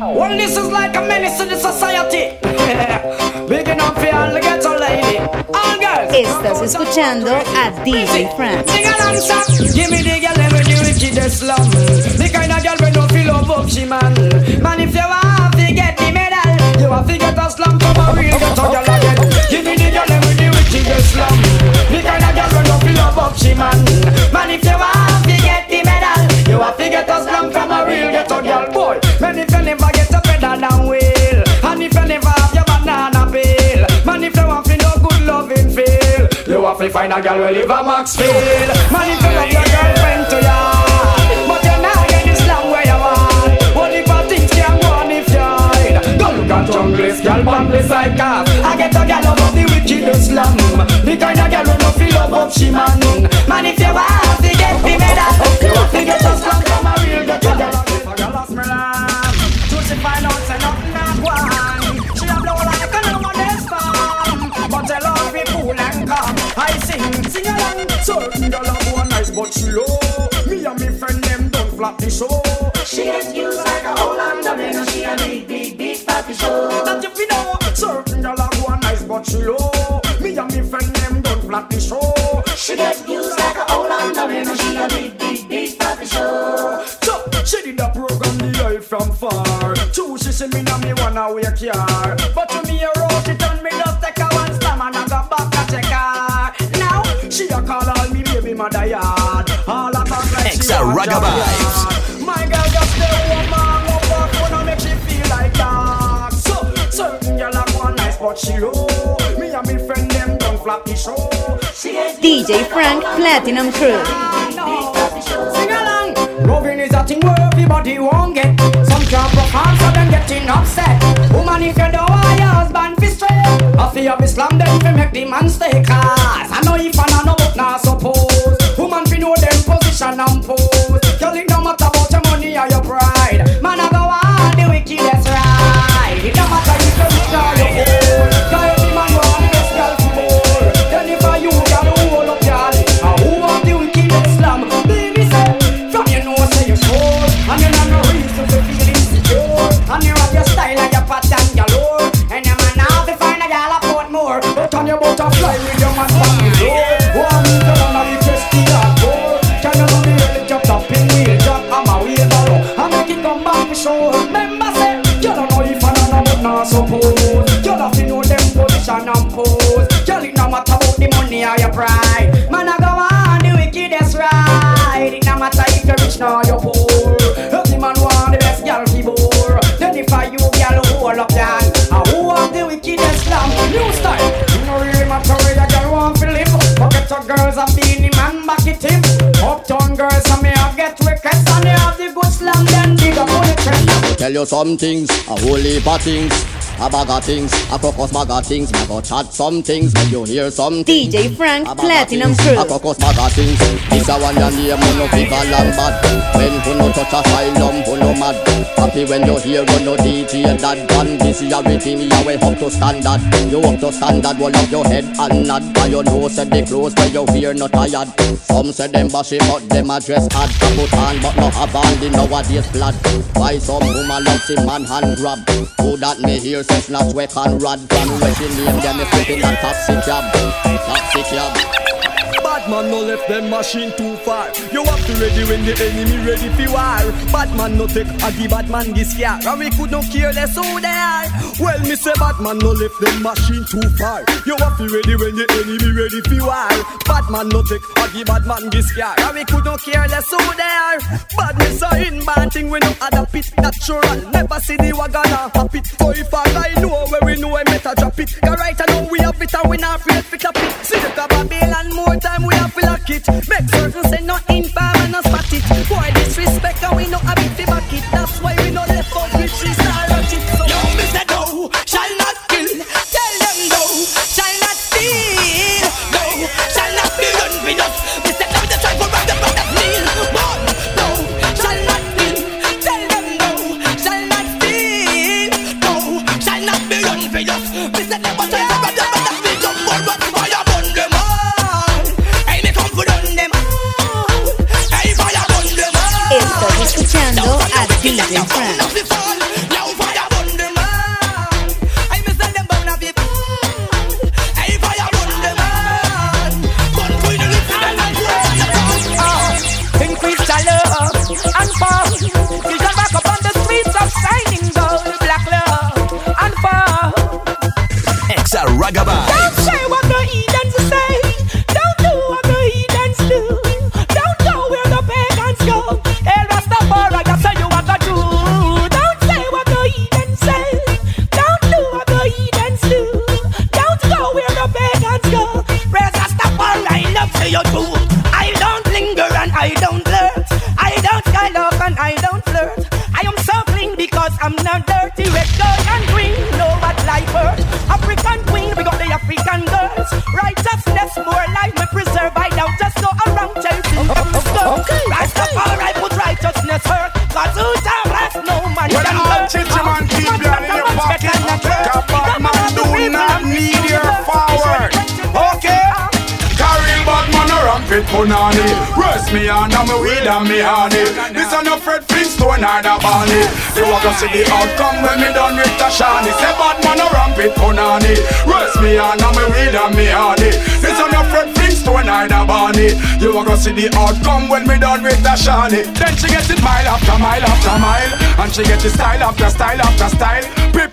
Well, this is like a menace to the society. Big enough for all the ghetto lady. All girls. Estás escuchando a DJ Frank. Sing along, son. Give me the girl with the wickedest slum. The kind of girl we don't feel love up, she man. Man, if you want to get the medal, you have to get a slum from a real ghetto girl again. Give me the girl with the wickedest slum. The kind of girl we don't feel love up, she man. Man, if you want you find a girl who live a Maxfield. Man, if you love your girlfriend to ya, but you're not getting slam where you want. Only for things can go on if hide. Go look at junglist, girl, bomb the psychopath. I get a girl above the wickedest slum. The kind of girl who no feel love up she man. Man, if you want to get the medal, you have to get a slam from a real ghetto girl. If a girl lost me love, so she find out say nothing not one. Certain girl a go nice but she low. Me and me friend them don't flap the show. She gets used like a lot of. She a big, big, big papi show. That if you know, certain girl a go nice but she low. Me and me friend them don't flap the show. She gets used like a lot of. She a big, big, big papi show. So, she did a program the eye from far. Two she see me now me wanna wake car. But to me a she Exa want Ragga job Vibes. My girl just stay woman up her phone and make she feel like that. So certain girl a go nice but she low. Me and me friend them don't flap the show. She gets DJ Frank Platinum Crew. Sing along. Loving is a thing where everybody won't get. Some can't perform, so them getting upset. Woman, if you don't want your husband fi straight, I feel be slam them fi make the man stay. Cause I know if I know no but not suppose. Woman fi know them position and pose. Girls and being the man back it him Uptown girls and me I get requests And they have the good slam Then big up on the trend Tell you some things, a whole heap of things. A bag of things, a crocus bag of things. Me go chat some things, make you hear some things. DJ Frank A bag of Platinum Crew. A crocus bag of things. This a one your name, you no people and bad. When you no touch a asylum, you no mad. Happy when you hear you no DJ that gun. This is everything you way up to standard. You up to standard, hold up your head and nod. By your nose said the clothes where you fear not tired. Some say them bashy, but them a dress hard. Put on, but no have on the nowadays blood. Why some woman love see man hand grab? Who that me hear says not sweat and rod. From where she name them is flipping a taxi cab. Taxi cab. Bad man no left them machine too far. You to ready when the enemy ready for war. Bad man no take a give bad man this car. And we could not care less who they are. Well, me say bad man no lift them machine too far. You have to ready when the enemy ready for war. Bad man no take a give bad man this car. And we could not care less who they are. Bad me say in bad thing we no adapt it natural. Never see the wagon a hop it. So if I know where we know I better drop it. Cause right now we have it and we not afraid to clap it. See the Babylon more time we have to lock it. Make certain say no infam and no spot it. Boy disrespect and we no have it back it. That's why we no left out riches or ratchet. So Yo, say no, shall not Hey, fire I'm not dirty, red, gold, and green. Know what life hurt? African queen, we got the African girls. Righteousness, more life, me preserve. I now just go around chasing girls. Okay. Rastafari put righteousness hurt. Cause who time last no man Well, can all rampant punani Rest me on and me weed and me honey. This a no Fred Flintstone or the Barney. You a go see the outcome when me done with the shiny. Say bad man a rampant punani Rest me on and me weed and me honey. This a no Fred Flintstone or the Barney. You a go see the outcome when me done with the shiny. Then she get it mile after mile after mile. And she get it style after style after style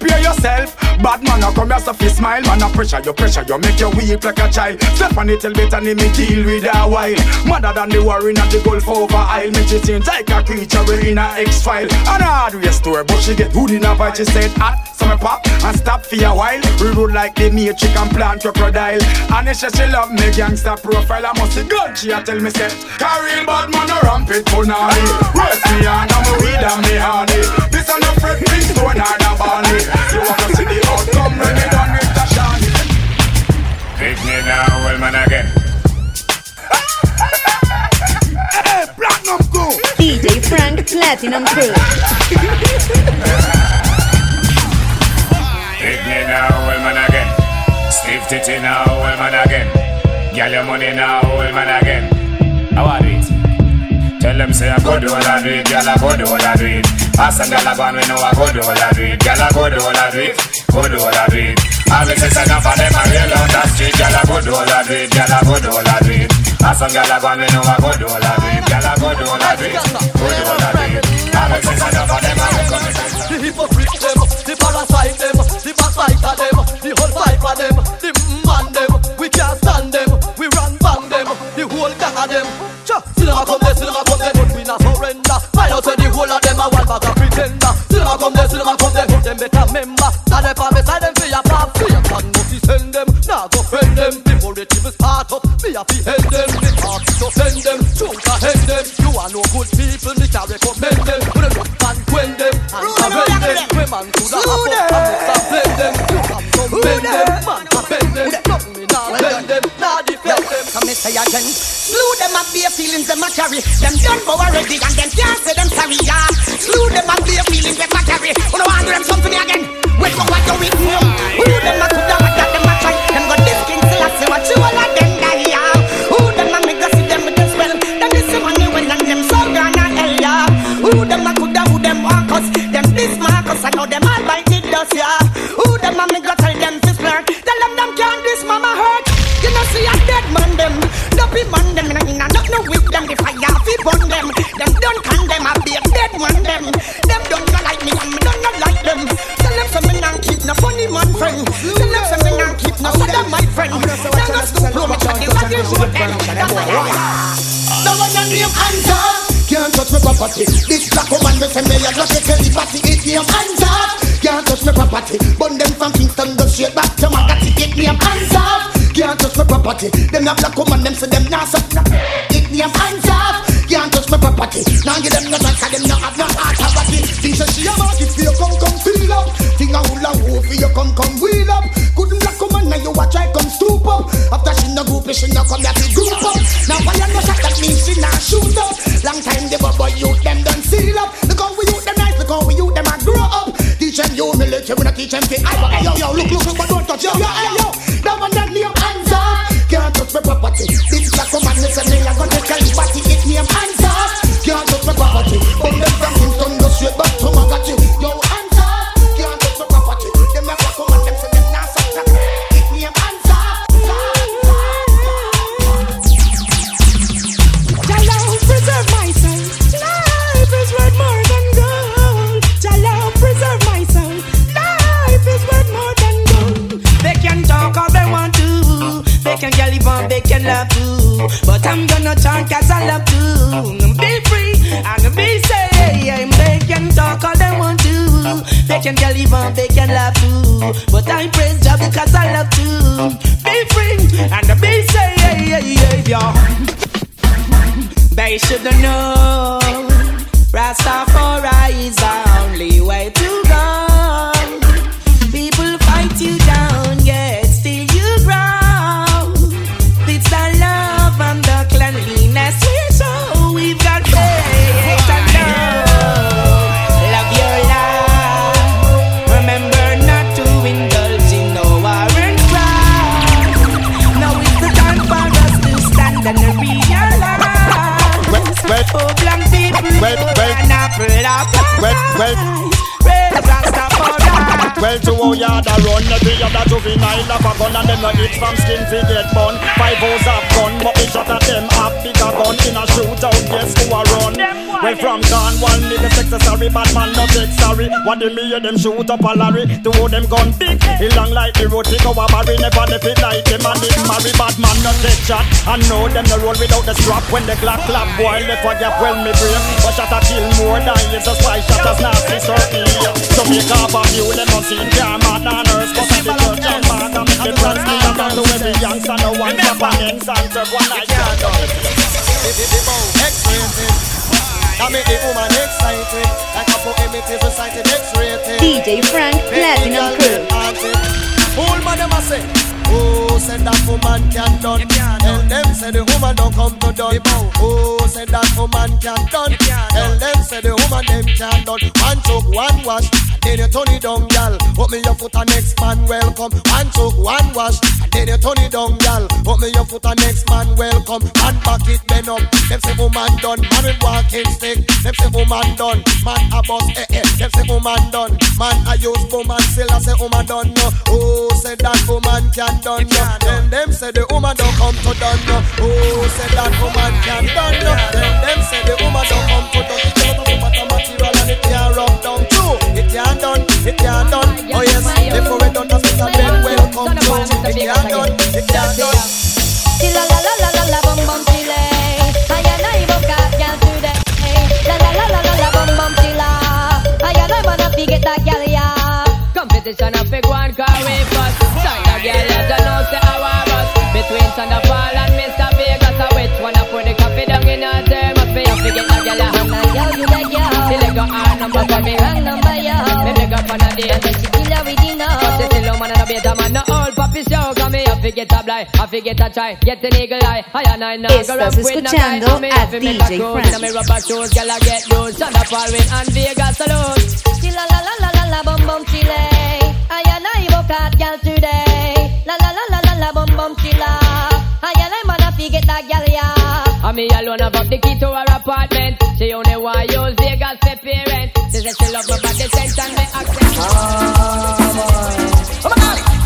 Prepare yourself. Bad man a come here so fi smile. Man a pressure you pressure you make you weak like a child. Step on it tell better me deal with a while. Mother than the warring at the Gulf over Isle. Make you seem like a creature we in a X-file. And a hardware store but she get hood in a bite She said. Hot so me pop and stop for a while. We roll like the matrix and plant crocodile. And she, she love me gangster profile. I must see good she a tell me say Carry bad man a rampant punani Rest me on and me weed and me honey. This a no Fred Flintstone or the Barney You wanna see the me now, man again. Hey, platinum go DJ Frank Platinum Crew. Pick me now, well man again. Stiff titty now, well man again. Girl your money now, well man again. How are it? Tell them say I go do all I do it, girl I go do all I do it. Ask some girl I and we know I go do all I do it, girl I go do all I do it, go do all I do it. All the sisters enough of them I real on the street, girl I go do all I do it, girl I go do all I do it. Ask some girl I and we know I go do all I do it, girl I go do all I do it, go do all I do it. All the sisters enough of them I real on the street. The hypocrite them, the parasite them, the backbiter them, the whole fiber them, the man them, we can't stand them, we run bang them, the whole gang of them. Cha, there, cinema come there, but whole of them a one bag of pretender. Cinema come there, cinema come there, but them better member. Stand up and beside them your pop, your son, but send them. Now go friend them before the team start up. Me a fi hand them, the heart to send them, shoot a hand them. You are no good people, me can recommend them. Put them up and quend them and surrender them. We man to the hop up and mix and blend them. You have to bend them, man to bend them. Nothing me nah bend them, nah defend them. Come me say again. Slew them and bare feelings them a carry. Them done for already and them Them a black woman them say them nah suck. It name answer. Can't touch me property. Now give them no What they me them shoot up a lorry To how them gun big It long like the road Take our barry Never left it like them And it marry Bad man no take shot I know them no roll without the strap When the clock clap Boy, left a gap Well, me break But shot a kill more than yes A spy shot as nasty certainly So make up a few Them no seen car mad and nurse But at the church and And make the trans me And to every youngster No one clap and Santa one night can't do X-rated. I make the woman excited. Like a poem, it is recited X-rated. DJ Frank Platinum Crew. Fool man, them a say. Oh, said that woman can done. Tell them say the woman don't come to done. Oh, said that woman can done. Tell them say the woman them can done. One choke, one wash, then you turn it down, gal. Put me your foot and next man welcome. One choke, one wash, then you turn it down, gal. Put me your foot and next man welcome. And back it bend up. Them say woman done. Man with walking stick. Them say woman done. Man a boss eh eh. Them say woman done. Man a use woman still I say woman done no. Oh, say that woman can done no. Then them say the woman don't come to done no. Oh, say that woman can done no. Then them say the woman don't come to done. It can't come out of material and it can't rub down It can't done. It can't done. Oh yes, before we done, that's a bed welcome to. It can't done. It can't done. La la la la la bum bum chile. Ay ay ay boca girl today. La la la la la la bum bum chila. Ay ay ay wanna fi get that girl ya. Competition a big one car we first Santa girl you don't know say how I Between Sean da Paul and Mr. Vegas I which one I put the coffee down in her I feel I forget that girl ya And you that girl. The leg of her number for me Wrong number ya. Up on a day And she kill her with dinner. She still a man and a beta man No old papi show Cause me I forget a blind I forget a try Get an eagle eye I and I now go Estás with no tie escuchando a DJ. Now me rubber shoes Girl I get loose Sean da Paul win and Vegas alone Chila la la la la la bum bum chile. Ay ay ay boca girl today. La la la la la la bum bum chila. Ay ay ay wanna fi get that girl ya. And me alone about the key to her apartment. She only want use Vegas for parent. She said she love my body sense and me accent.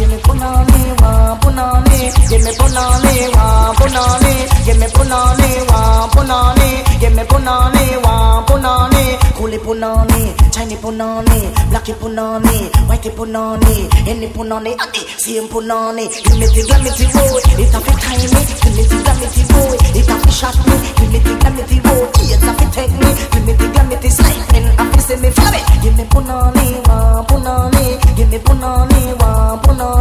Give me punani, wa punani. Give me punani, wa punani. Give me punani, wa punani. Give me punani, wa punani. Coolie punani, Chinese punani, blacky punani, whitey punani, any punani, adi, same punani. Give me the glamity boy, it a fit tiny. Give me the glamity boy, it a fit shot me. Give me the glamity boy, it a fit take me. Give me the glamity slipping, a fit see me me. Give me punani, wa punani. Give me punani, wa punani.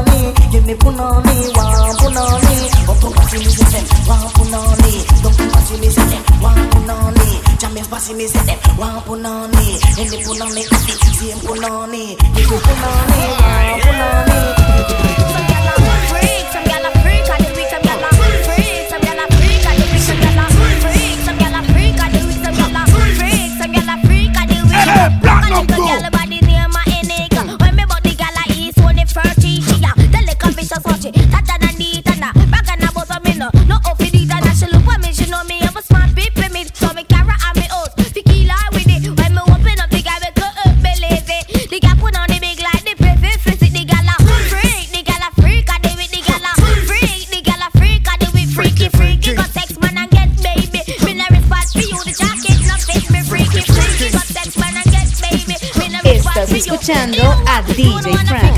Give me punani, wa punani. To pass me say them, wa punani. Come pass me say them, wa punani. Jamaica pass me say them, wa punani. Any punani, adi, same punani. Give me punani, wa punani. Escuchando You a want- DJ you wanna Frank.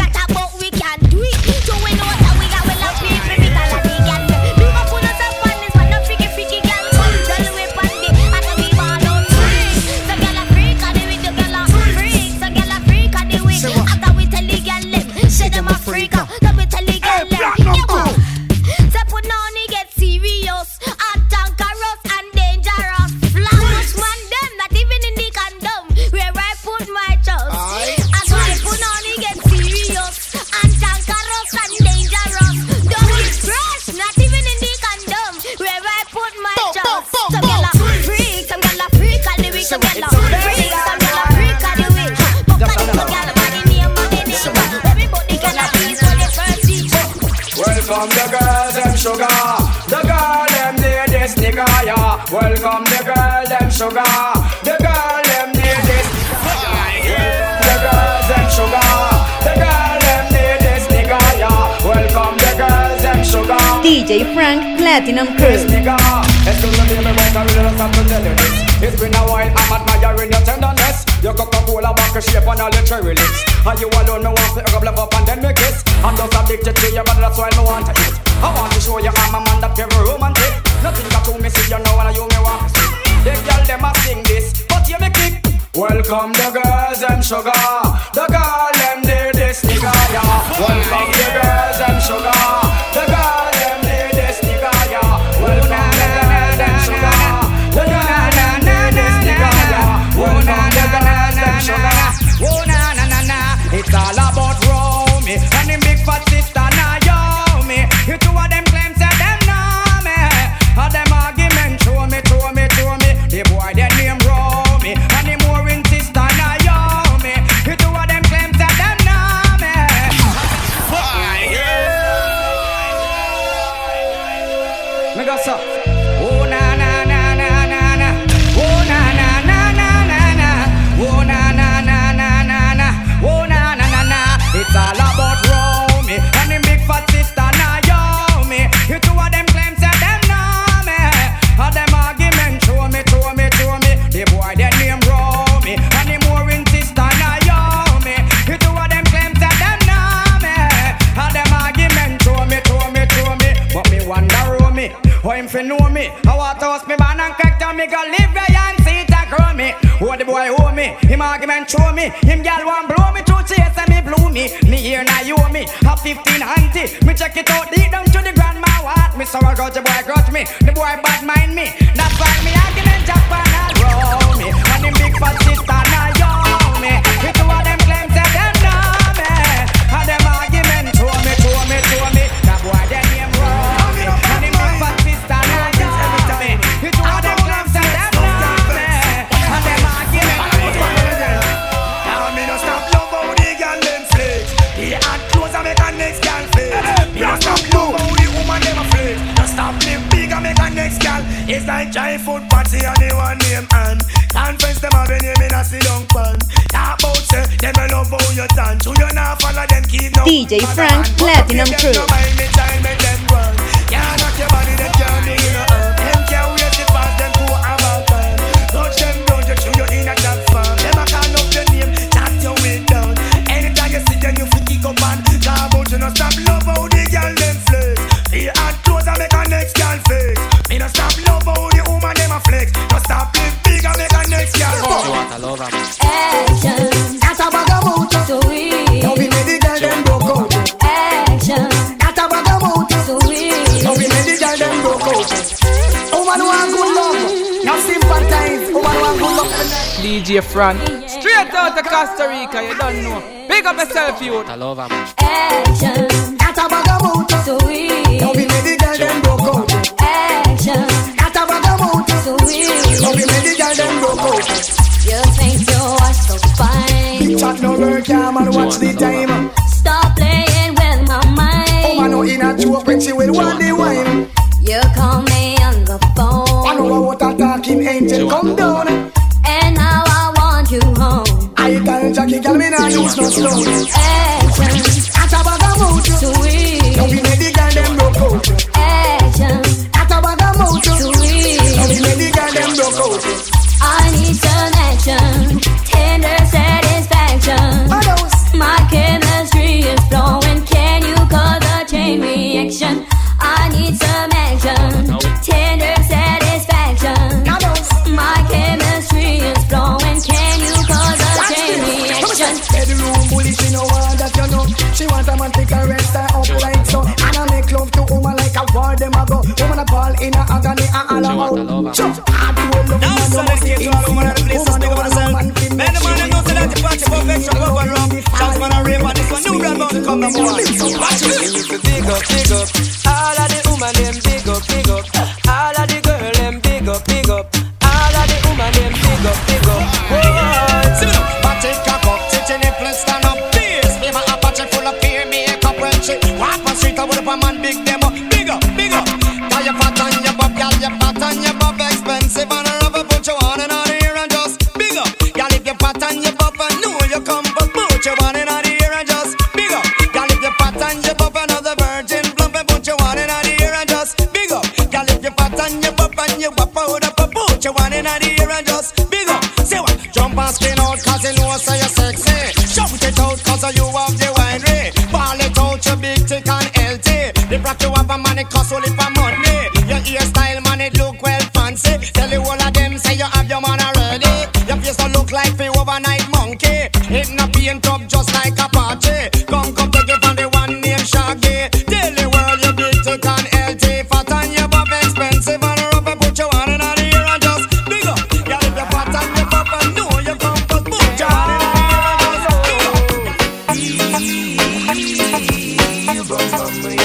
Welcome the girls, them sugar. The girl, them this nigga, yeah. Welcome the girl, them sugar. Frank Platinum Crew. I. It's been a while, I'm admiring your tenderness. Your Coca-Cola vodka shape and all your cherry lips. And you alone, me want to pick up, up and then me kiss. I'm just addicted to you, but that's why me want to eat. I want to show you I'm a man that very romantic. Nothing got to me, see you know, and you me want to see. The girl them a sing this, but you me kick. Welcome the girls and sugar. The girl them did this nigga, yeah. Welcome the girls fi know me. I want to host me man and crack down me go live where and see it grow me. Who the boy owe me, him argument show me. Him gal want blow me through chase and me blow me. Me here now you owe me, a 15 auntie. Me check it out deep down to the grandma what. Me so I got the boy grudge me, the boy bad mind me. That's why me argument Japan and roll me. And the big fat sister now It's like giant food party and the one name and them have a name in a pan. Talk about say them a love how you. So you not follow them keep no. DJ Frank Platinum Them Crew. DJ Fran. Straight out of Costa Rica, you don't know. Big up yourself, youth. I love. Action. That's a bag of. So we. Now we made the girl them broke out. Action. No work, yeah, man. Watch the time. Stop playing with my mind. Oh, Woman no in a joke when she will want the wine. You call me on the phone. I know what a talking angel come down. And now I want you home. I tell Jackie, girl, me not use no stone. Action. Want a man to caress her up like so. And I make love to woman like a war them a go. Woman a ball in a agony and all about. Jump, I do love man, you must be insane. Woman a man fi Man, the man that knows that the party perfection go go wrong. Chance man a rave and this one new brand bound to come no more. Watch it. Big up, big up. All Well,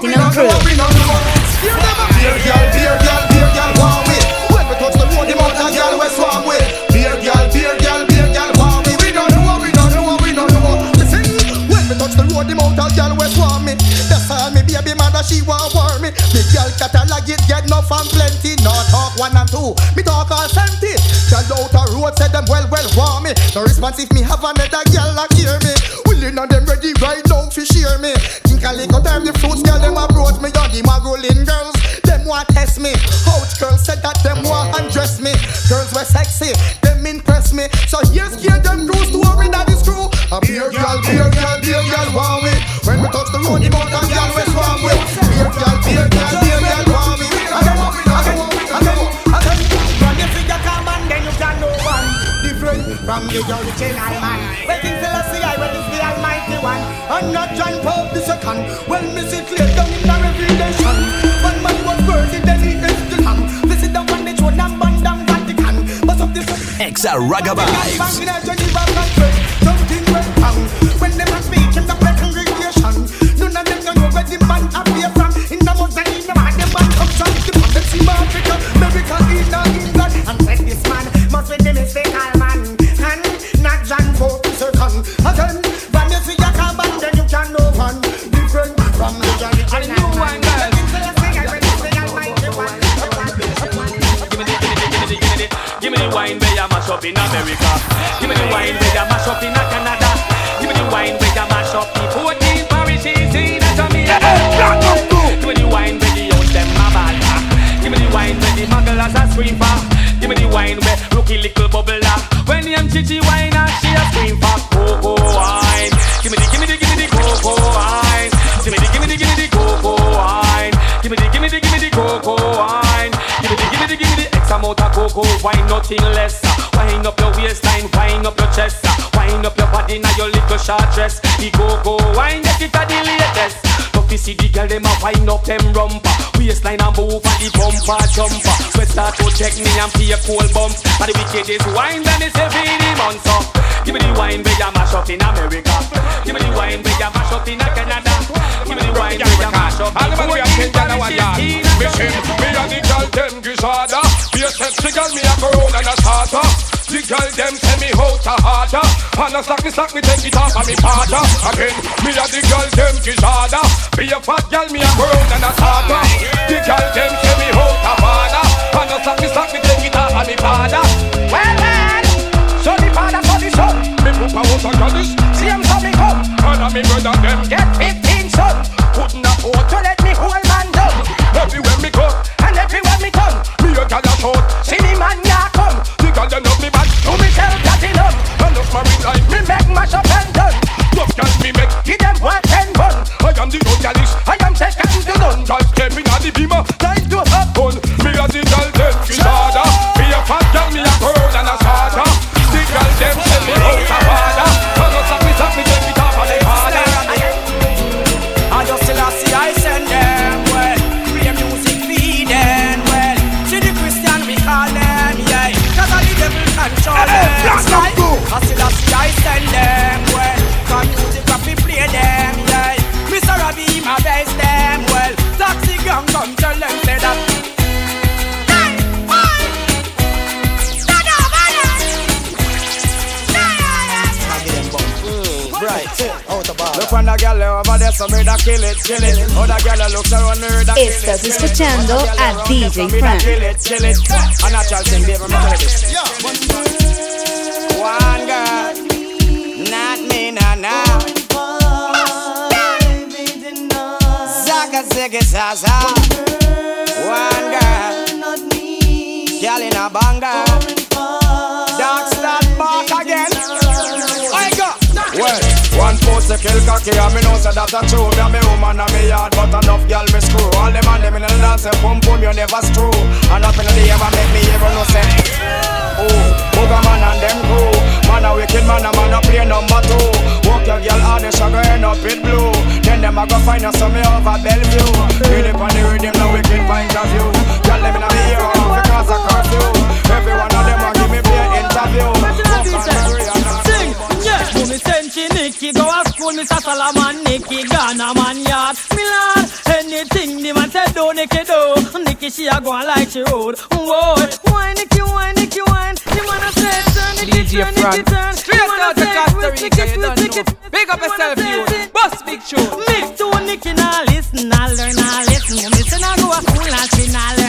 Platinum Crew. Dear girl, dear girl, dear girl, want with. When we touch the road, the mountain girl, we swarm with. Dear girl, dear girl, dear girl, want with. We don't know, we don't know, we don't know. Listen, when we touch the road, the mountain girl, we swarm me. That's all me baby mother, she want war me. The girl catalog it get enough and plenty. No talk one and two, me talk all plenty. Girl out a road, say them well, well, want me. No response if me have another girl like hear me. Willing and them ready right now fi share me. Little time the fruits girl them approach me. On the magolin girls, them want test me. Out girls said that them want undress me. Girls were sexy, them impress me. So here's here them true story that is true. A beer girl, beer girl, beer girl want me. When we touch the road, the mountain girl we swarm with. Beer girl, beer girl, beer girl want me. I I I I don't want. When you see your come and then you can know one different from the original man. Well, King Selassie, I well is the Almighty One. I'm not John Paul the second. Well, see clear down in the revelation. One man was worthy, then he is the lamb. Visit the one that you and burn down Vatican. But of this Exa Raga Something went wrong when them a speak in the congregation. None of them know where the man in America. Give me the wine where you mash up in Canada. Give me the wine where you mash up the 14 parishes in Jamaica. Give me the wine where the house them a bad. Give me the wine where the mugglers a scream for. Give me the wine where rookie little bubbler. When the chichi wine and she a scream for cocoa wine. Give me the, give me the, give me the cocoa wine. Give me the, give me the, give me the cocoa wine. Give me the, give me the, give me the cocoa wine. Give me the, give me the, give me the X amount of cocoa wine, nothing less. Wind up your waistline, wind up your chest. Uh, wind up your body now your little short dress. The cocoa wine, get it at the latest. Tough to see the girl them a wind up them rumper. Waistline and move and the bumper jumper. Sweat start to check me and a cold bump. But the wickedest wine and it's every month so. Give me the wine where you mash up in America. Give me the wine where you mash up in Canada. Give me the wine where you mash up All the man we have sent down our yard. Teen Mission, me and the girl them gishada. Be a sexy girl, me a go round and a starter. The girl them send me out a harder. And a slack me slack me take it off and me partner. Again, me and the girl them gishada. Be a fat girl, me a go round and a starter. The girl them send me out a harder. And a slack me slack me take it me just a house of goddess. See them coming up. And I'm in brother them. Get 15 son. Putting a hold to let me hold man down. Everywhere me go and everywhere me come, Me a gal a shout. See me man ya come. The gal them love me back. To me tell sell platinum. And my real life. Me make mash up and done. Love gal me make. Give them one ten gun. I am the royalist. I Estás escuchando a DJ Frank. Kill it, kill it. A natural thing, baby, me tell you this. One girl, not me, nah, nah. Zaga, ziggy, zaza. One girl, not me. girl in a banger. Dark start back again. I go. Well, one post to kill cocky and me know say that a true Me and me woman and me yard but enough girl me screw. All them and them in the dance say pum pum you never screw. And up in the ever make me ever no say Oh, booger man and them crew. Man a wicked man a man a play number two. Walk your girl hard and she go end up with blue. Then them a go find you some me over Bellevue. Read it on the rhythm no wicked point of view. Girl them in the ear because of curfew Every one of them a give me play interview. Walk on the real yeah. Mummy Senchi Nicky go a school, Mr. Solomon Nicky Ghana man yard. Milan, anything the man said do Nicky do. Nicky she a go like she road. Whoa, why Nicky, why Nicky, why? The man a say turn, Nicky turn, Nicky turn. Straight The out to Costa Rica, you don't know. Big up yourself, you. Bust big tune. Mix to Nicky now listen, I learn, I listen. Mummy say I go a school and she nah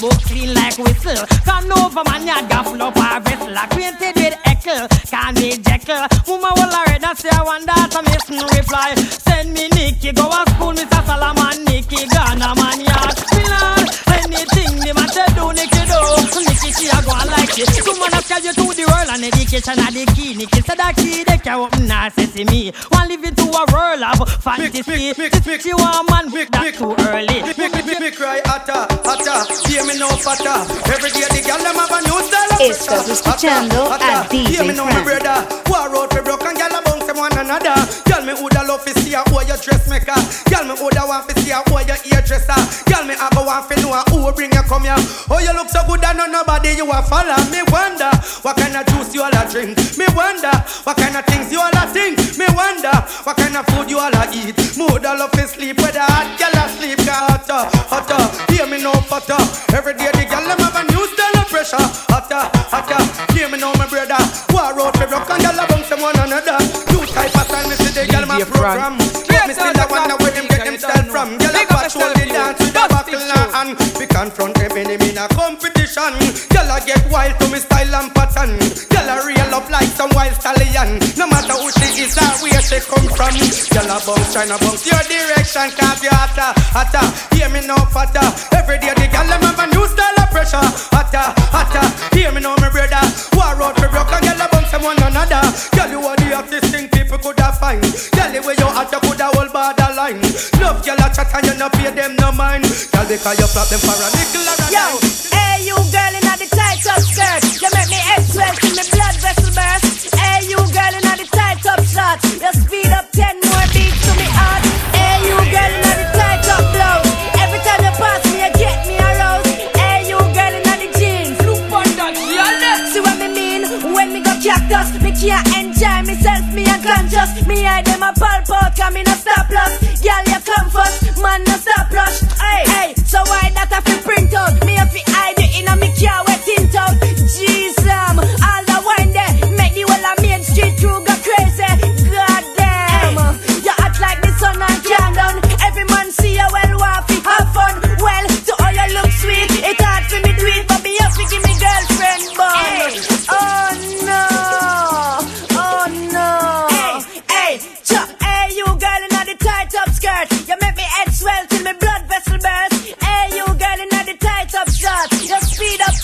book, clean like whistle. Come over man, yard got up her vessel. Acquainted with Eckle, can be Jekyll. Woman will already say I that, I miss no reply. Send me Nicky, go a school, Mr. Solomon, Nicky, Ghana man, yard. Milan, anything the man say do, Nicky do. Nicky, she a go like it. Woman a carry you to the world and education are the key. Nicky said that key, they can open her sesame. One live into a world of fantasy. This you want man, that too early. Me, me, me, me cry hotter, hear me no fatter. Every day the girl them have a new style of Estás escuchando a DJ Hear me me Frank. brother. War out for broken girl a bounce them one another. Girl me woulda love to see a who your dressmaker. Girl me woulda want to see a who your hairdresser. Girl me have a want to know a who bring you come here. Oh you look so good and no nobody you a follow. Me wonder what kind of juice you all a drink. Me wonder what kind of things you all a think. Me wonder what kind of food you all a eat. Me woulda love to sleep with a hot girl a sleep. Hotter, hotter, hear me no butter. Every day the girl them have a new style of pressure. Hotter, hotter, hear me now my brother. War out for rock and a bounce them one another. Two type of style me see the girl my program. But me still I wonder where them get them style from. Girl stallion. No matter who she is or where she come from. Girl a bounce, tryna bounce your direction cause you hotter, hotter. Hear me now fatter. Every day the girl them have a new style of pressure. Hotter, hotter. Hear me now my brother. War out for broke and girl a bounce them one another. Girl you are the hottest thing people could have find. Girl the way you hot you could have whole borderline. Love girl a chat and you no pay them no mind. Girl because you flop them for a nickel or a Yo, hey you girl in Me eye them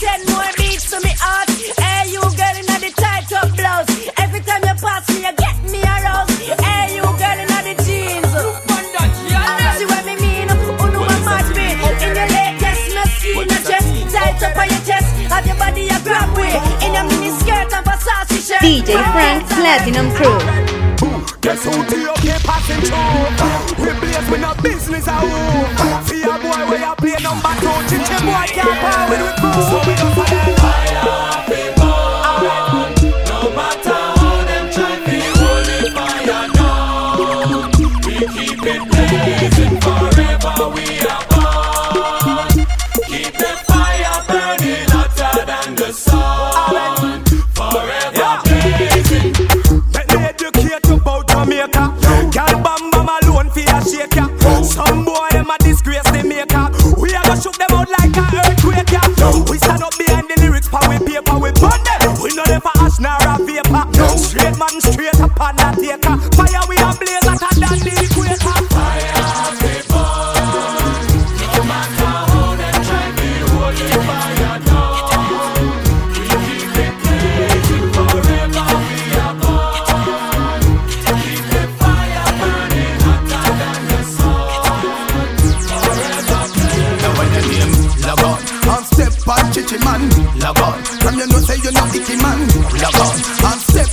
ten more beats to me heart. Hey, you girl in the tight up blouse. Every time you pass me, you get me aroused. Hey, you girl in the jeans. See what me mean? Who know what match me? In your latest, no skin, no chest. Tight up on your chest. Have your body a grab way. In your mini skirt and Versace shirt. DJ Frank Platinum Crew. Guess who T.O.K. passing through? We blaze with no business a who See a boy where you play number two. Chichi boy can't power with crew. So we them Fire,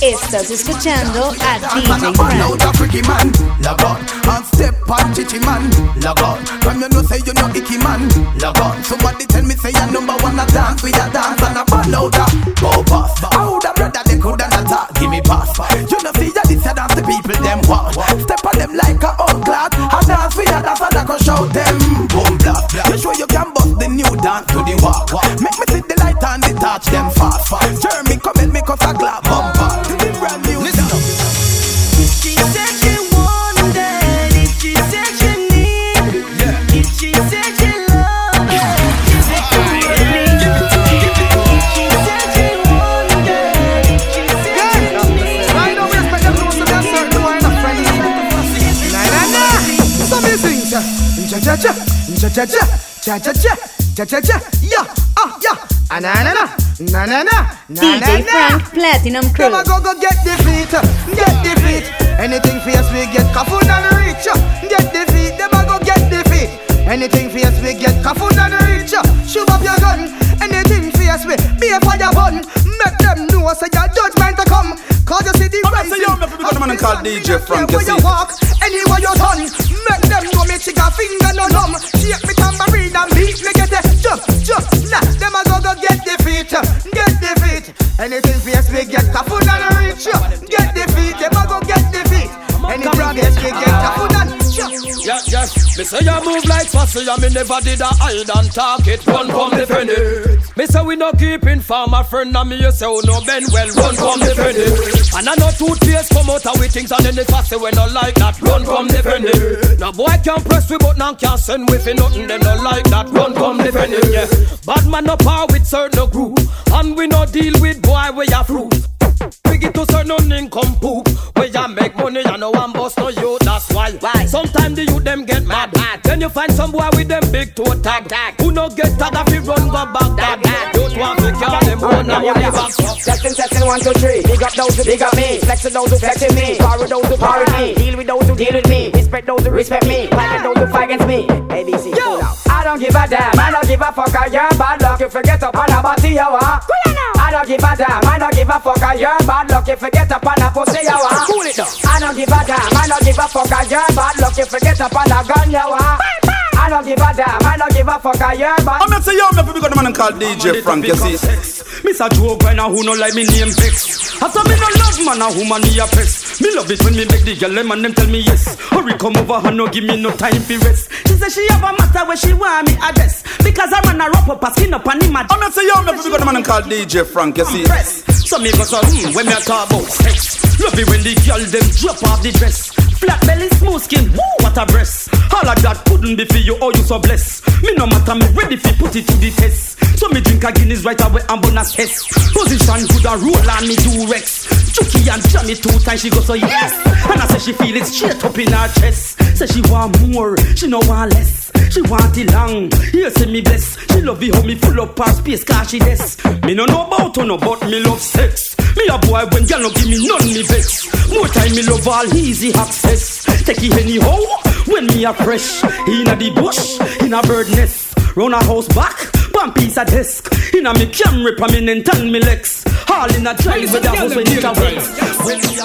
Estás escuchando a DJ a ball out Frank. a freaky man. Log on. And step on chichi man. Log on. From you know say you know icky man. Log on. Somebody tell me say you number one a dance with a dance And a ball out a go oh, pass How the brother they coulda not talk? Give me pass. You know see ya this a dance the people them want. Step on them like a old clock. A dance with a dance and I go show them. Boom blast You sure you can bust the new dance to the walk? Make me see the light and the touch them fast. Jeremy cha, cha, cha, cha, cha, cha, cha, cha, yeah, ah, yeah, ah, na, na, na, na, na, na, DJ. Frank Platinum Crew. Them a go go get defeat, get defeat. Anything face we get kafun and reach. Get defeat, them a go get defeat. Anything face we get kafun and reach. Shoot up your gun. Anything face we be a fire bun. Make them know say your judgment to come. Cause you see the I'm say yo, me fi got man called DJ Frank, you Where you walk, anywhere you turn. Make them know me trigger finger no numb. Shake me tambourine and beat me get it. Jump, jump, nah. Them a go go get defeat, get defeat. Anything face we get kafun and reach. Get defeat, them a go get defeat. Any progress we get kafun and Yeah, yes. Me say you move like fussy, and me never did a hide and talk it. Run from the. Me say we no keeping farmer friend, and me you say we no bend well. Run from the. And I know toothpaste come out of we things, and then the fussy we no like that. Run from the. Now boy can't press we button and can't send we for nothing. Them no like that. Run from the. Yeah. Bad man no power with certain no group, and we no deal with boy we a fruit. Get to certain income poop Where ya make money and no one boss no you That's why Why? Sometimes the youth them get mad, Then you find some boy with them big toe tag, Who no get tag if he run go back that Youth want to call them one and money back Testing, testing, one, two, three. Big up those who big up me. Flexing those who flexing me. Power those who power me. Deal with those who deal with me. Respect those who respect me. Fight those who fight against me. ABC, Yo. I don't give a damn. I don't give a fuck. I you're bad luck. You forget up on a body you want. I don't give a damn. I don't give a fuck. I you're bad luck. You forget up on a pussy you want. Cool it down. I don't give a damn. I don't give a fuck. I you're bad luck. You forget up on a gun you want. I don't give a damn. I don't give a fuck. I you're. I'm not say yo, me fi got a man called DJ Frank, you see. Miss a Joe Grinder who no like me name Vex I saw me no love man a woman me a press Me love it when me make the girl them and them tell me yes Hurry come over and no give me no time for rest She say she have a matter where she want me address Because I run a rope up a skin up and him a I'm not say yo, me fi got a man called DJ Frank, you see. So me go so hmm when me a talk about sex Love it when the girl them drop off the dress Flat belly, smooth skin, woo, what a breast All of that couldn't be for you, oh you so blessed Me no matter, me ready fi put it to the test So me drink a Guinness right away and bonus test Position good a roll and me do Rex Chucky and Johnny two times she go so yes And I say she feel it straight up in her chest Say she want more, she no want less She want it long. Here say me bless. She love how me full up her space cause she des. Me no know about her no, but me love sex. Me a boy when girl no give me none me vex. More time me love all easy access. Take it anyhow when me a fresh. Inna the bush, in a bird nest. Round a house back, one piece of desk. Inna me camera prominent and me legs. All in a drive with a house when it a wet. When me a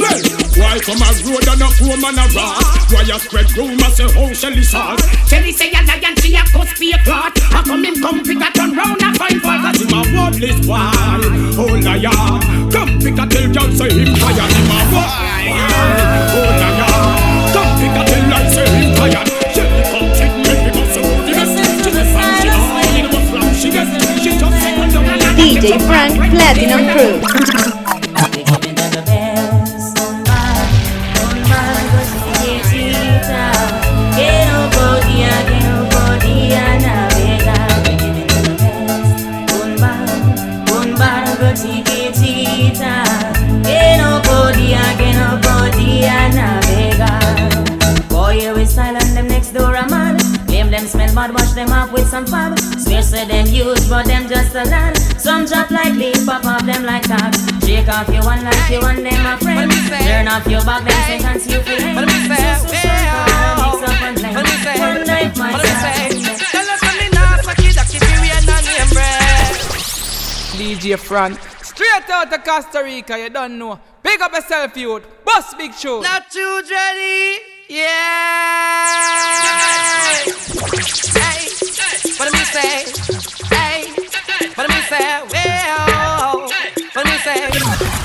Well, why come a road and a foam and a rat? Why you spread rumors say how Shelly sauce? Shelly say a lion, she a cuss be a clot. How come him come pick a turn round a fight for Cause him a worthless boy, oh liar Come pick a tell girl say him tired Him a boy, DJ Frank Platinum Crew. Them off with some fab. Swear say them huge, but them just a land. Some drop like leaf, pop off them like tag. Shake off your one like you want them a friend. Turn off your back, them sentence you feel. What me say? Mix up and blend. One night, my Tell us when me not lucky that if you ain't on name bread. DJ Fran, straight out of Costa Rica, you don't know. Big up yourself, youth. Boss big show. Not too ready. Yeah. Hey, what do me say? Hey, what do me say? Well, what do me say?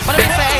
What do me say?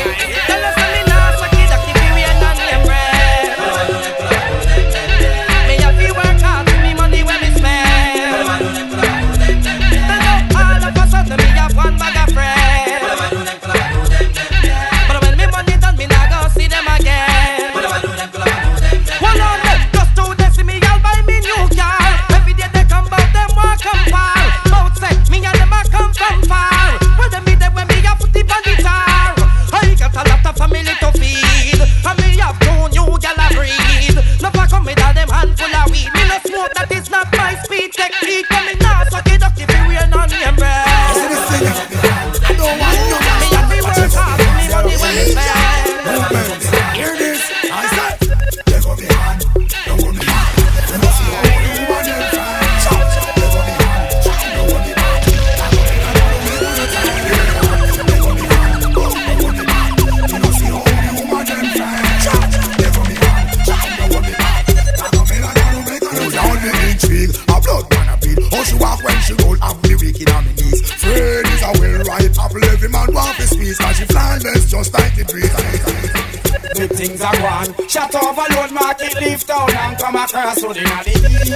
Things are gone. Shut overload market, leave town and come across road in the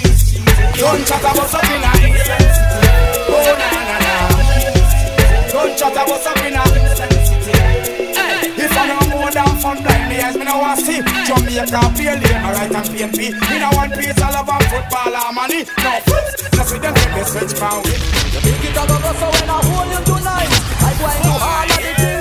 east. Don't chat about something like Eastern City. Oh na na na. Don't chat about something like Eastern City. If I know more than fun blind me me no want to see Jamaica pay lane, alright and PNP. Me no want piece of love and football or money. No fruits, no see them take the search for. You think it a go so when I hold you tonight I go and do all of the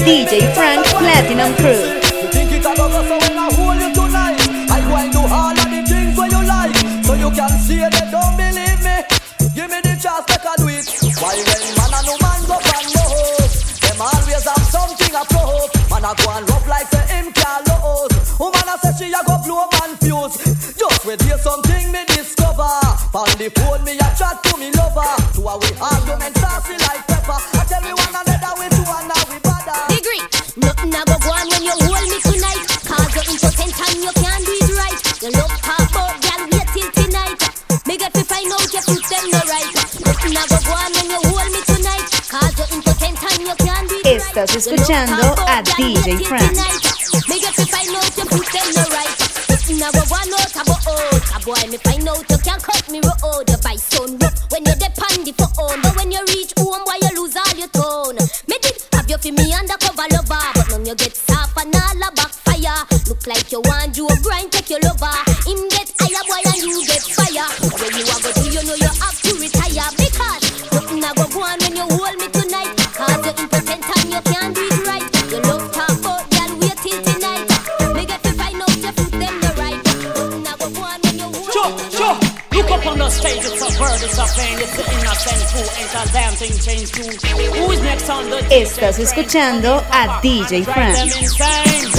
DJ Frank Platinum Crew. Think a when I hold you tonight I all of the things where you like So you can they don't believe me Give me the chance I do it Why when man and no man go Them always have something Man go and like Woman say she go blow fuse Just something me discover On the phone me a chat Estás escuchando a DJ Frank. boy me find out you can't cut me road. You buy son rough when you depend the phone. But when you reach home, boy you lose all your tone. Me did have you for me undercover lover, but now you get soft and all a backfire. Look like you want you a grind, take your lover. Estás escuchando a DJ Drive Frank. them insane.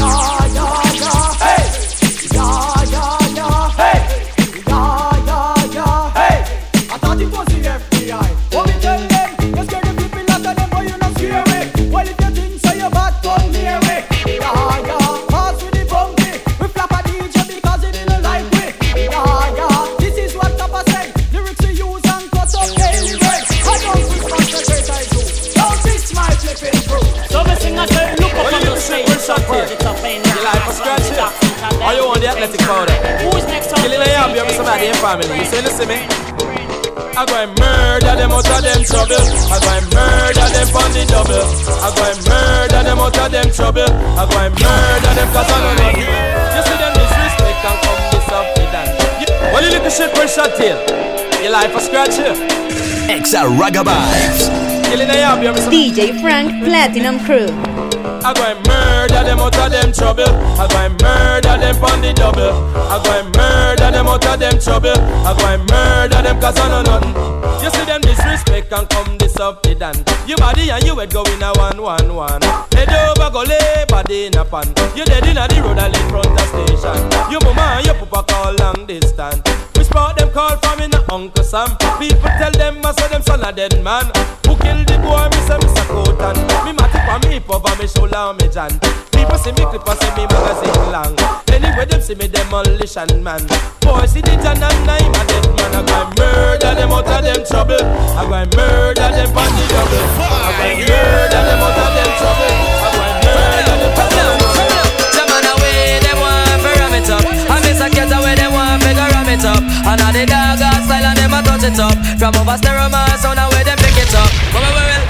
Yeah, yeah, yeah. Hey. Family. You see, listen me. I go and murder them out of them trouble. I go and murder them on the double. I go and murder them out of them trouble. I go and murder them cause I don't know you. You see them disrespect and come this up with that. You- What you look at shit for shot tail? Your life a scratch here. Exa Ragabibes. Killing a yam, you have somebody. DJ Frank Platinum Crew. I go and murder them out of them trouble. I go and murder them on the double. I go and murder them out of them trouble. I go and murder them cause I know nothing. You see them disrespect and come this up the dan. You body and you head go in a one one one. Head over go lay body in a pan. You dead in a the road and in front of station. Your mama and your papa call long distance. We them call from in a Uncle Sam. People tell them I saw them son a dead man. Who killed the boy? Me say Mr. Cotan. Me matic on me over me shoulder and me jan. People see me clip and see me magazine long. Anyway them see me demolition man. Boy see the John and I'm a dead man. I go murder them out of them trouble. I go murder them on the double. I go murder them out of them trouble. I go murder them on the double. Them want to ram it up. I miss a it up. And all the dog style and them a touch it up. From over stereo man, sound away, them pick it up. Well, well, well.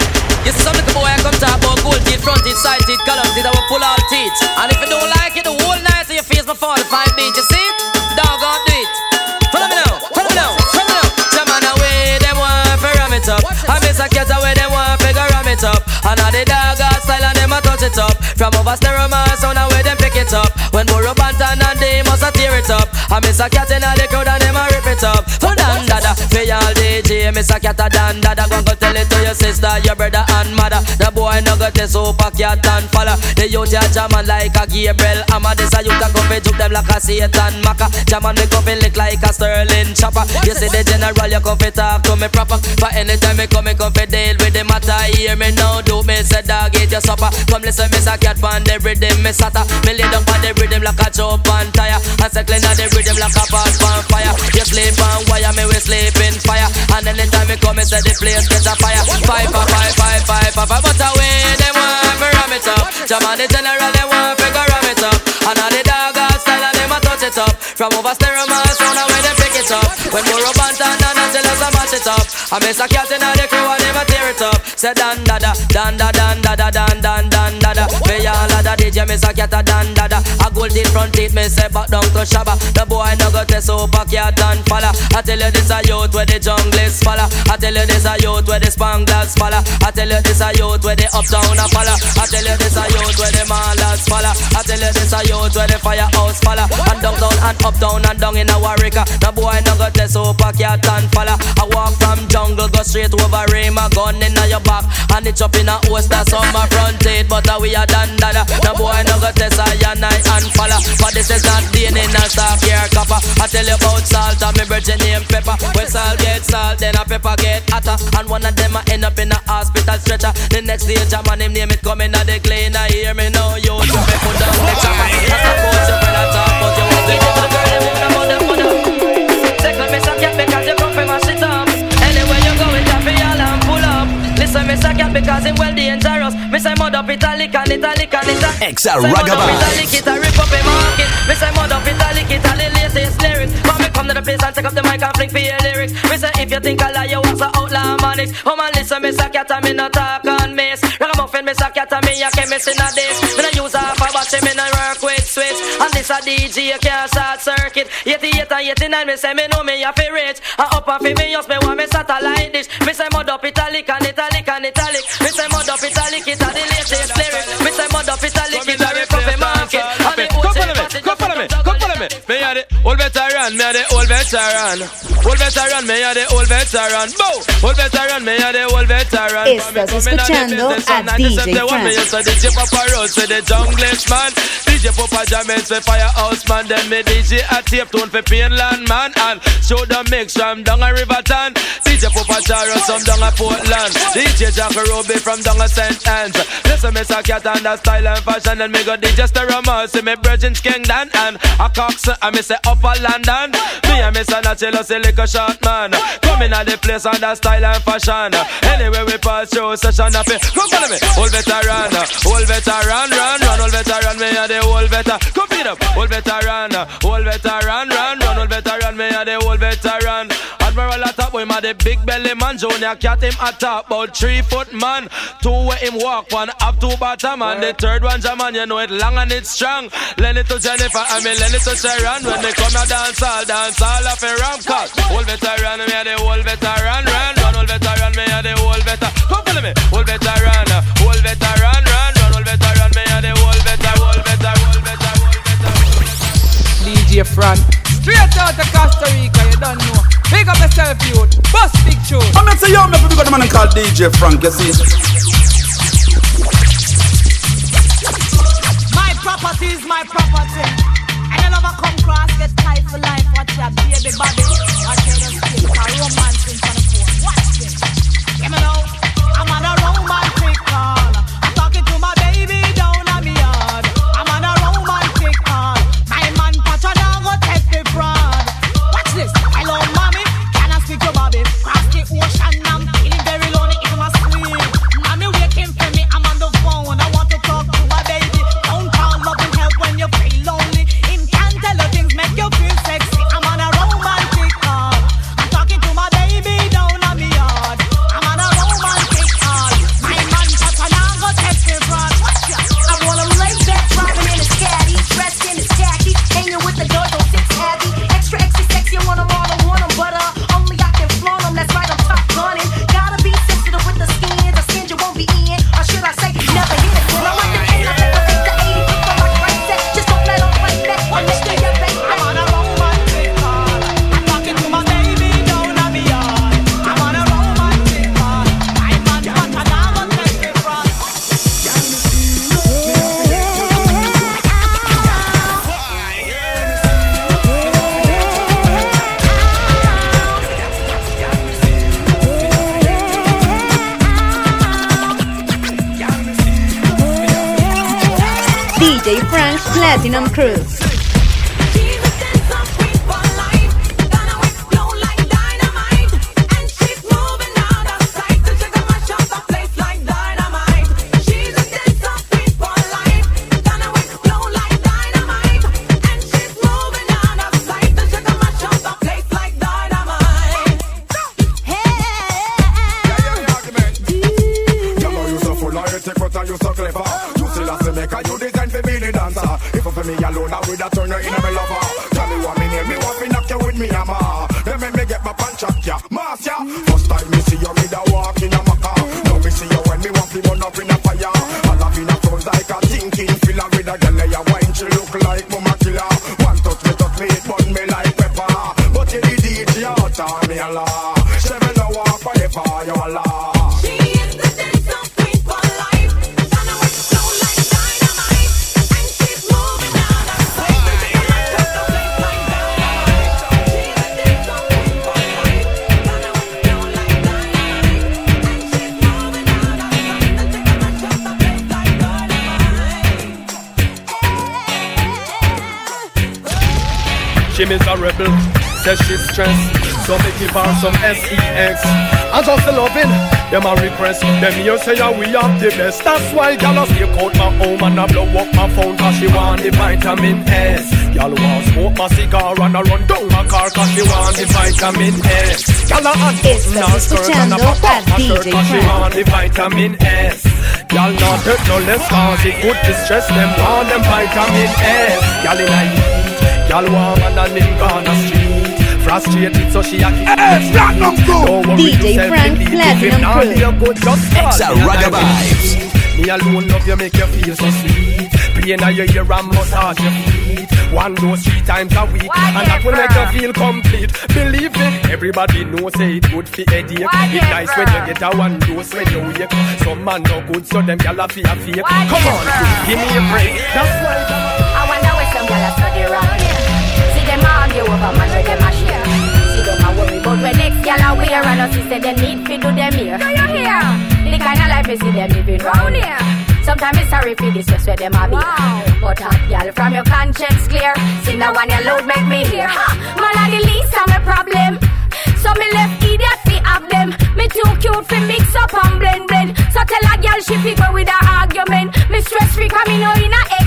You see some little boy I come talk about gold teeth, front teeth, side teeth, column teeth, I will pull all teeth. And if you don't like it, the whole night so your face my 45 beat. You see it? Dog, I'll do it. Follow me now, follow me now, follow me now. Jaman away, them want to ram it up. I miss a cat away, them want to ram it up. And all the dog style and them a touch it up. From over stereo sound away, I miss a cat in the crowd and them a rip it up. For dan dada, for y'all DJ, miss a cat a dan dada. Go go tell it to your sister, your brother and mother. The boy no got a super cat and follow. The youth ya jamming like a Gabriel. I'm a this a youth a go fi juke them like a Satan Maka. Jamming me go fi lick like a Sterling chopper. You see the general, you come fi talk to me proper. But anytime me come, me come fi deal matter. Hear me now, do me say dog eat your supper. Come listen, miss a cat pan the rhythm, me sata. Me lay down pan the rhythm like a chop on tire. And circling on the rhythm like a pot on fire. You sleep on wire, me we sleep in fire. And anytime me come, me say the place get a fire. Five, five, five, five, five, five, five. But away, they want me ram it up. Jam on the general, they want me go ram it up. And all the dog style, and them a touch it up. From over stereo, man, sound away, they pick it up. When more up and down, and until us a match it up. I miss a cat in all the crew, Say dan da da, dan da dan da da dan dan dan da da. Me all a da DJ, miss a cat a dan da da. A in front teeth, me say back down to Shabba. The boy no go test super cat and falla. I tell you this a youth where the junglist falla. I tell you this a youth where the spanglers falla. I tell you this a youth where the uptown a falla. I tell you this a youth where the mallards falla. I tell you this a youth where the firehouse falla. And downtown and uptown and down in a Warwick. The boy no go test super cat and falla. I walk from jungle go straight over rain. My gun in your back and it up in a host that's on my front teeth. But we are done dada. The boy no go test I and I and falla. But this is not being in a soft gear copper. I tell you about salt and me virgin name pepper. When salt get salt, then a pepper get hotter. And one of them a end up in a hospital stretcher. The next day, jam on him name it coming at the clean. I hear me now, yo, you me put down the chopper. That's the coach you I talk, but you to the girl, them in a mother, mother. Second, me suck it because you come my shit up. Anywhere you go, it's a y'all and pull up. Listen, me suck it because him well dangerous. Me say mud up italic and italic and italic. Exa Say if you think I lie, you was a outlaw manics. Oh man, listen, me suck it and me no talk on miss. Ragamuffin, me suck it and me a chemist in a this. Me no use half a battery, me no work with switch. And this a DJ, you can't short circuit. 88 and 89, me say me know me a fi rich. And up and fi me, just me want me satellite dish. Me say mud up italic and italic and italic. Me say mud up italic, it me, me, me. me a the old veteran, me a the old veteran. Old veteran, me a the old veteran. Bow, old veteran, me a the old veteran. Estás escuchando a DJ Frank. DJ Papa Rose, the junglish man. DJ Papa Jamaica, say firehouse man. Then me DJ a tape tune for Painland man. And show the mix from down a Riverton. DJ Papa Charo, some down a Portland. DJ Jack Ruby from down a St. Anne's. Listen, Miss a cat and the style and fashion. And me go DJ Stereo see me Virgin Kingdom. And a Cox, and me say Upper London. Me and me son Miss Anachelo, say liquor short man. Coming at the place on the style and fashion. Anyway, we pass through session up. Come follow me, old veteran, old veteran, run, run, old veteran, me a the old veteran. Come beat up, old veteran, old veteran, run, run, old veteran, me a the old veteran. Admiral at top, him a the big belly man. Junior cat him at top, about three foot man. Two way him walk, one up two bottom, and the third one Jaman, you know it long and it's strong. Lend it to Jennifer, I mean lend it to Sharon. When they come a dance all, dance all of a ram cut. Old veteran, me a the old veteran, run, run, old veteran, me a the old veteran. Come follow me, old veteran, old veteran, run, run, old veteran, me a the old veteran, old veteran, old veteran, old veteran. DJ Fran. Straight out of Costa Rica, you don't know. Big up yourself, youth. Bust big tune. I'm not say yo, me we got a man called DJ Frank, you see. My property is my property. And I never come cross, get tight for life. Watch your baby body. Watch your skin for romance in front of phone. Watch this. Give me now. I'm on a romantic call. I would have you in a me lover. Tell me what me name, me want me knock you with me hammer. Then make me get my punch up, ya, mass ya. First time me see you, me da walk in a maca. Now me see you when me walk, me burn up in a fire. All up in a front like a thinking filler with a girl, ya wine, she look like mama killer. One touch me, touch me, it burn me like pepper. But you the DJ out on me a law. She me no walk for the fire, you a law. Says she's stressed. So me give her some sex. And just the loving, them a request. Them here say yeah, we have the best. That's why gyal a stay out my home and a blow up my phone 'cause she want the vitamin S. Gyal want smoke my cigar and a run down my car 'cause she want the vitamin S. Gyal a hot button her skirt and a escuchando pop up my shirt DJ 'cause she want the vitamin S. Gyal not hurt no less 'cause it good distress them want them vitamin S. Gyal in a heat, want man and him gone a street. Frustrated so she a keep Hey, Platinum Crew. Don't worry DJ yourself, Frank believe Platinum if it not Crew. be a good, just call Exa me Ragga Vibes. Me alone love you make you feel so sweet pain of your ear and massage your feet. One dose three times a week, and that will make you feel complete. Believe me, everybody knows say it good for headache. It's nice when you get a one dose when you wake. Some man no good, so them gyal a feel fake. Come on, give me a break. That's why. I wonder where some gyal a study round here. See them argue over man where them a share. See worry about where next gyal a wear, and us say them need fi do them here. Do you hear? The kind of life we see them living round here. Sometimes it's sorry for this just where them a be. But hot gyal from your conscience clear. See now one your load make me hear. Ha! Man a the least of my problem. So me left idiot fi have them. Me too cute fi mix up and blend blend. So tell a girl she fi go with her argument. Me stress free cause me know in a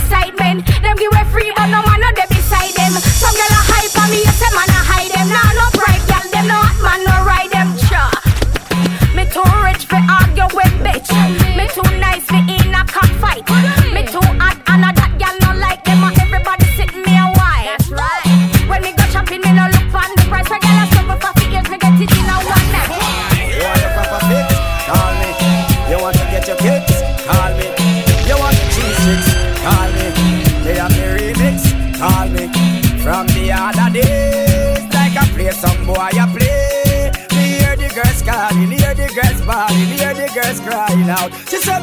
out. She said.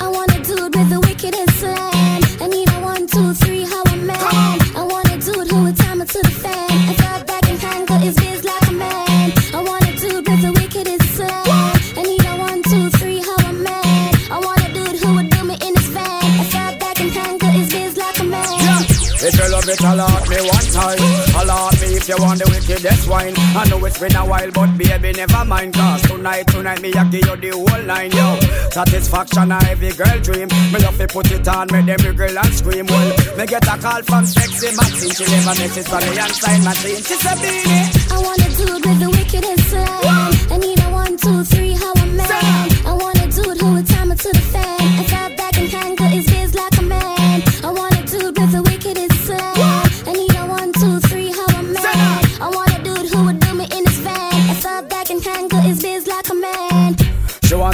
I want a dude with the wickedest slam. I need a one, two, three, how a man. I want a dude who would time it to the fan. I thought back and tangle his biz like a man. I want a dude with the wickedest slam. I need a one, two, three, how a man. I want a dude who would do me in his van. I thought back and tangle his biz like a man. Yeah. If you love it, alert me one time. If you want the wickedest wine. I know it's been a while, but baby, never mind. Cause tonight, tonight, me, I give you the whole nine, yo. Satisfaction, a every girl dream. Me love to put it on, make them girl and scream. Well, me get a call from sexy Maxine. She a message for me and sign machine. She said. I want a dude with the wickedest slam. I need a one, two, three, how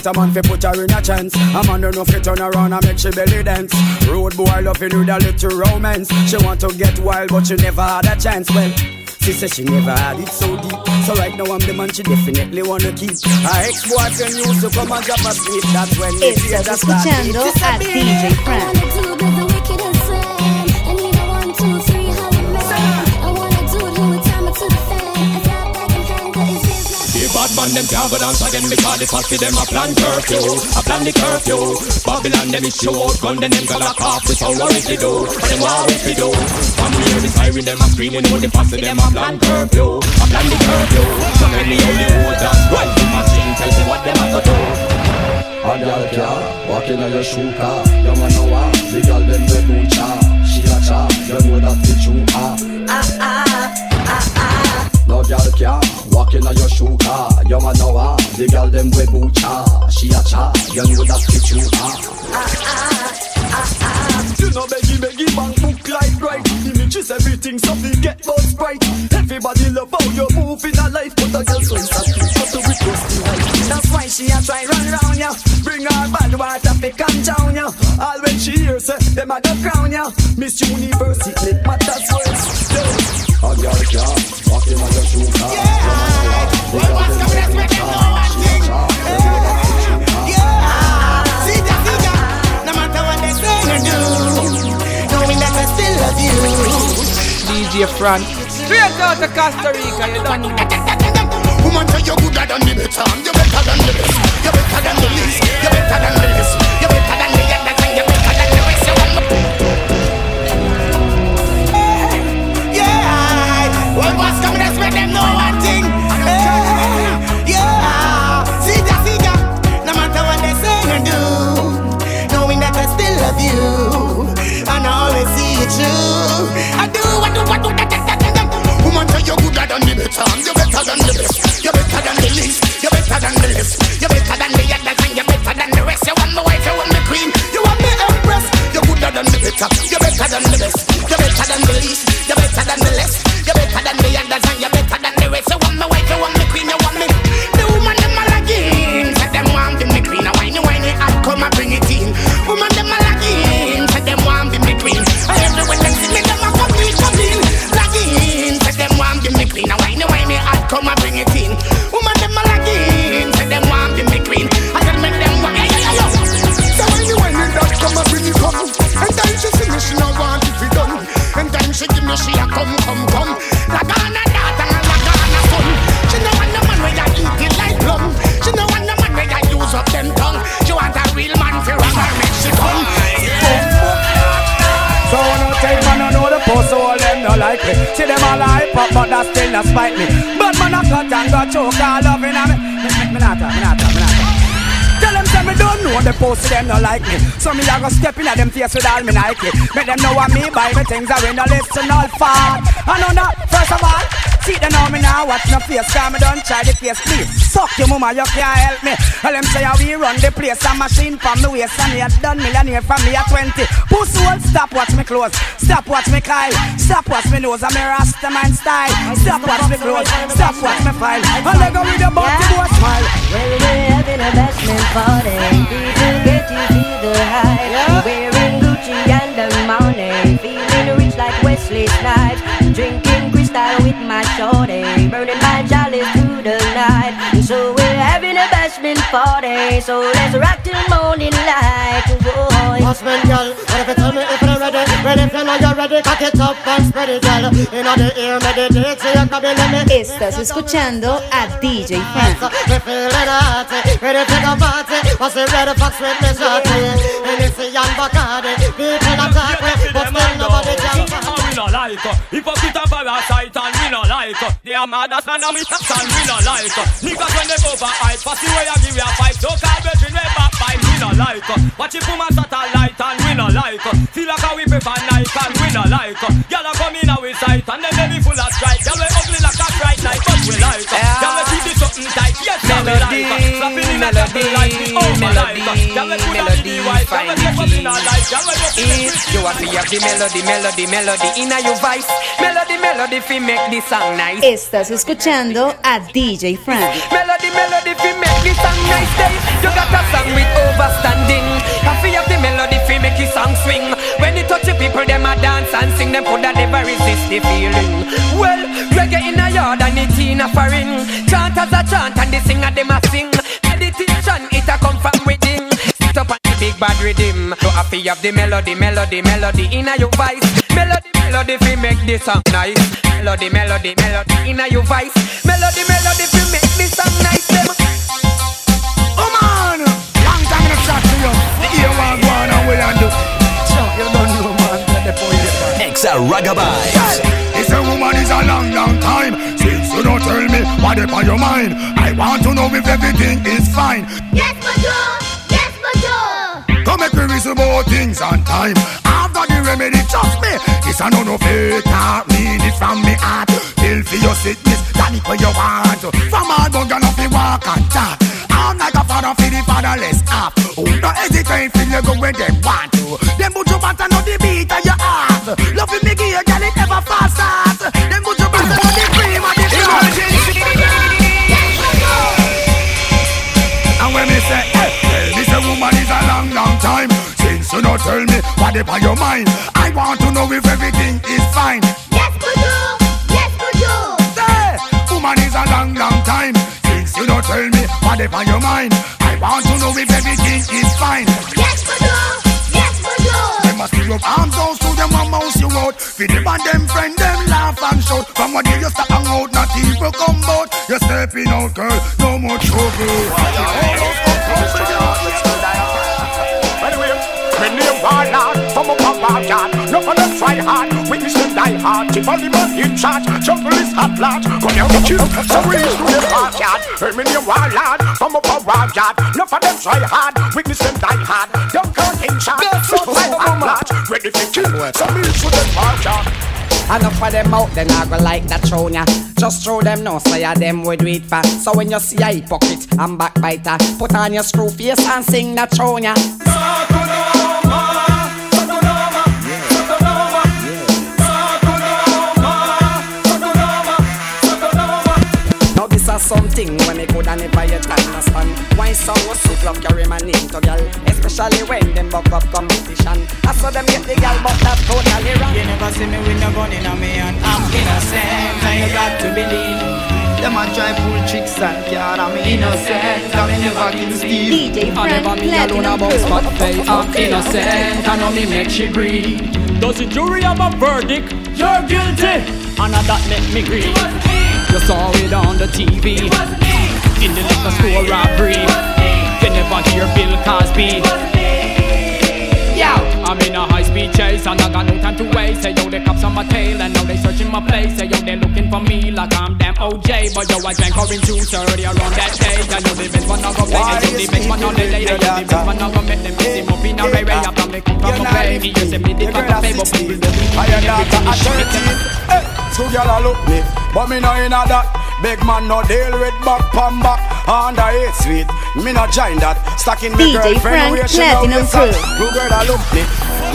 a man fi put her in a chance. A man don't know fi turn around and make she belly dance. Road boy loving with a little romance. She want to get wild but she never had a chance. Well. She said she never had it so deep. So right now I'm the man she definitely wanna keep. Her ex-boyfriend used to come and drop a sleep. That's when me see her Estás start escuchando She a DJ Frank. The them can't go dance again because the party them a plan curfew, a plan the curfew. Babylon them issue out gun, then them go lock off. We so what we do, what them want if do. From hear the siren them a screaming, out the party them a plan curfew, a plan the curfew. So many only hold and run the machine, tell me what them a go do. A girl can walk in your shoe car. You man know what? The girl them we do cha. She a cha. You know that ah. No girl can walk in your shoe car. You man know what? The girl them we do cha. She a cha. You know that the true ah. You know beggy beggy bang book like right Images everything so we get both sprite Everybody love how you move in a life But a girl so insecure But the weak goes behind That's why she a try run round ya Bring her bad water fi calm down ya All when she hears say Them a go crown ya Miss Universe it make matters worse Yo. A girl can walk in your DJ Fran. Straight out of Costa Rica, you don't know. Woman say you're gooder than the better, you're better than the best, you're better than the least, you're better than the least, them no like me. So me a go step in at them face with all me Nike. Make them know what me buy me things I win no listen all far. I know that first of all. See them know me now, watch my face, cause me don't try the case, please. Fuck your mama, you can't help me. Tell them say how we run the place, a machine from the waist, and you done millionaire from me at 20. Pussy will stop watch me close, stop watch me Kyle, stop watch me nose, I'm a Rasta man style. Stop watch me close, stop watch me file. I'll let go with your body, boy, smile. Well, we're having a bashment party. People get you to the high. Wearing Gucci and the money. Feeling rich like Wesley Snipes. Drinking crystal with my shorty. Burning my jollies through the night. And So we're having a bashment party. So let's rock till morning light. Boy. Husband, girl, what if you tell me if you're ready? Ready if you know you're ready, cock it up and spread it, girl. In the ear, meditate, so you can be me. Estás escuchando a DJ Frank. Me feeling hot, ready to go party. Was it ready for sweet me shorty? And it's a young Bacardi. Like Hypocrite and parasite and we no like They are mad as man and we tax and we no like Niggas when they over hype Pass the way I give you a fight. So call brethren we back fight. We no like Watch it from a satellite and we no like Feel like how we prefer Nike and we no like Y'all a come in our sight and then in our life Y'all we just If you want to have the melody, melody, melody in your voice, melody, melody, fi make the song nice. Estás escuchando a DJ Frank. Melody, melody, fi make the song nice. Day. You got a song with overstanding. Have to have the melody, fi make the song swing. When you touch the people, them a dance and sing. Them coulda never resist the feeling. Well, reggae in a yard and it in a foreign. Chanters a chant and the singer them a sing. Meditation, it a come from within. Sit up on the big bad rhythm. You have to have the melody, melody, melody in a your voice. Melody, melody, fi make the song nice. Melody, melody, melody in a your voice. Melody, melody, fi make the song nice. Them. Oh man, long time in the chat to you. The ear one go on and we and do. Chuck, you don't know man, let the boy get Exa Ragabye. This a woman is a long, long time Since you don't tell me what is on your mind. I want to know if everything is fine. Yes, bonjour. Yes, bonjour. Come make me reason about things on time. I've got the remedy, trust me This a no no fake talk, mean it from me heart. Feel for your sickness, that it where you want. From all and off you walk and talk. I'm like a father for the fatherless half. Who no hesitate, feel you go where them want to. Them put you back and know the beat of your heart. Loving me on your mind. I want to know if everything is fine. Yes, bonjour. Yes, bonjour. Say, woman is a long, long time Since you don't tell me what is on your mind. I want to know if everything is fine. Yes, bonjour. Yes, bonjour. Them must be your arms down so them want mouse you out. Feed them and them friend them laugh and shout. From what you used to hang out not people come out. You're stepping out girl, no more trouble hard, witness die hard. Keep on the man in charge, jungle is hot large. Come here to chill, so we to the backyard. Hey, me name Warlord from up a backyard No for them try hard, witness them die hard. Jungle in charge, so hot large. Ready for kill, so we to the backyard. Enough of them out, then I go like that throne ya. Just throw them no, say ya them we do it for. So when you see a hypocrite and backbiter, put on your screw face and sing that throne ya. Something when me coulda never yet understand. Why some was so love carry my name to gal Especially when them buck up competition. I saw them get the gal but that totally wrong. You never see me with no gun in me hand. I'm innocent and you got to believe. Them a try pull tricks and can't I'm innocent. And me never kill Steve. DJ I never Frank me alone Platinum about spot Crew. play I'm innocent I know me make she breathe. Does the jury have a verdict? You're guilty. And that make me grieve You saw it on the TV In the liquor store robbery. You never hear Bill Cosby. Yo, I'm in a high speed chase and I got no time to waste. Say yo, the cops on my tail and now they searching my place. Say yo, they looking for me like I'm damn OJ. But yo, I drank orange juice earlier on that day. I know they been one a go play They the best man on the lady The best man a go make them miss him up in a ray ray After me come from a play Me just say me the fuck a But people I am everything not me. a shit Hey, two gyal a look me, but me no inna that. Big man no deal with back pam back under eight sweet. Me no join that. Stacking me DJ girlfriend where she Platinum me fat. Two girl a look me,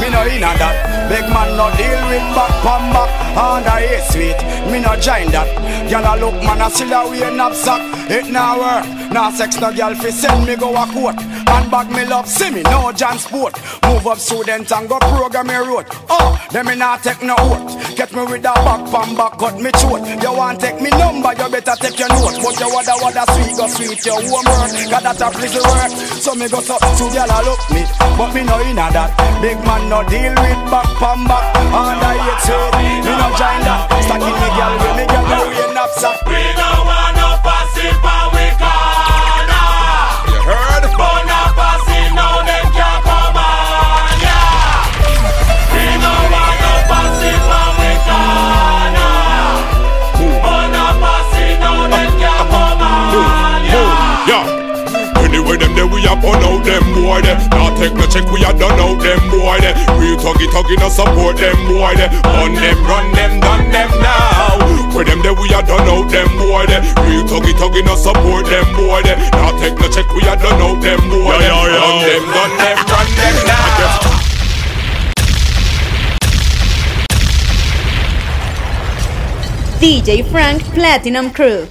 me no inna that. Big man no deal with back pam back under eight sweet. Me no join that. Gyal a look man a still a wear knapsack. It now work. Nah sex no gyal fi send me go a court. Handbag me love see me no John sport. Move up student and go program me road. Oh, them me not take no oath. Get me with a back pam back cut me throat. You want take me number, you better take your note. But you wada wada sweet go sweet your homework. Got that a please work. So me go so to gyal a look me, but me no inna that. Big man no deal with back pam back. Under eight sweet, me no join that. Stacking me with me gyal we wear knapsack. We no want no passive them boy there. Now take no check, we a done out them boy there. Real tuggy tuggy no support them boy there. On them, run them, done them now. Where them there we a done out them boy there. Real tuggy tuggy no support them boy there. Now take no check, we a done out them boy there. On them, done them, run them now. DJ Frank Platinum Crew.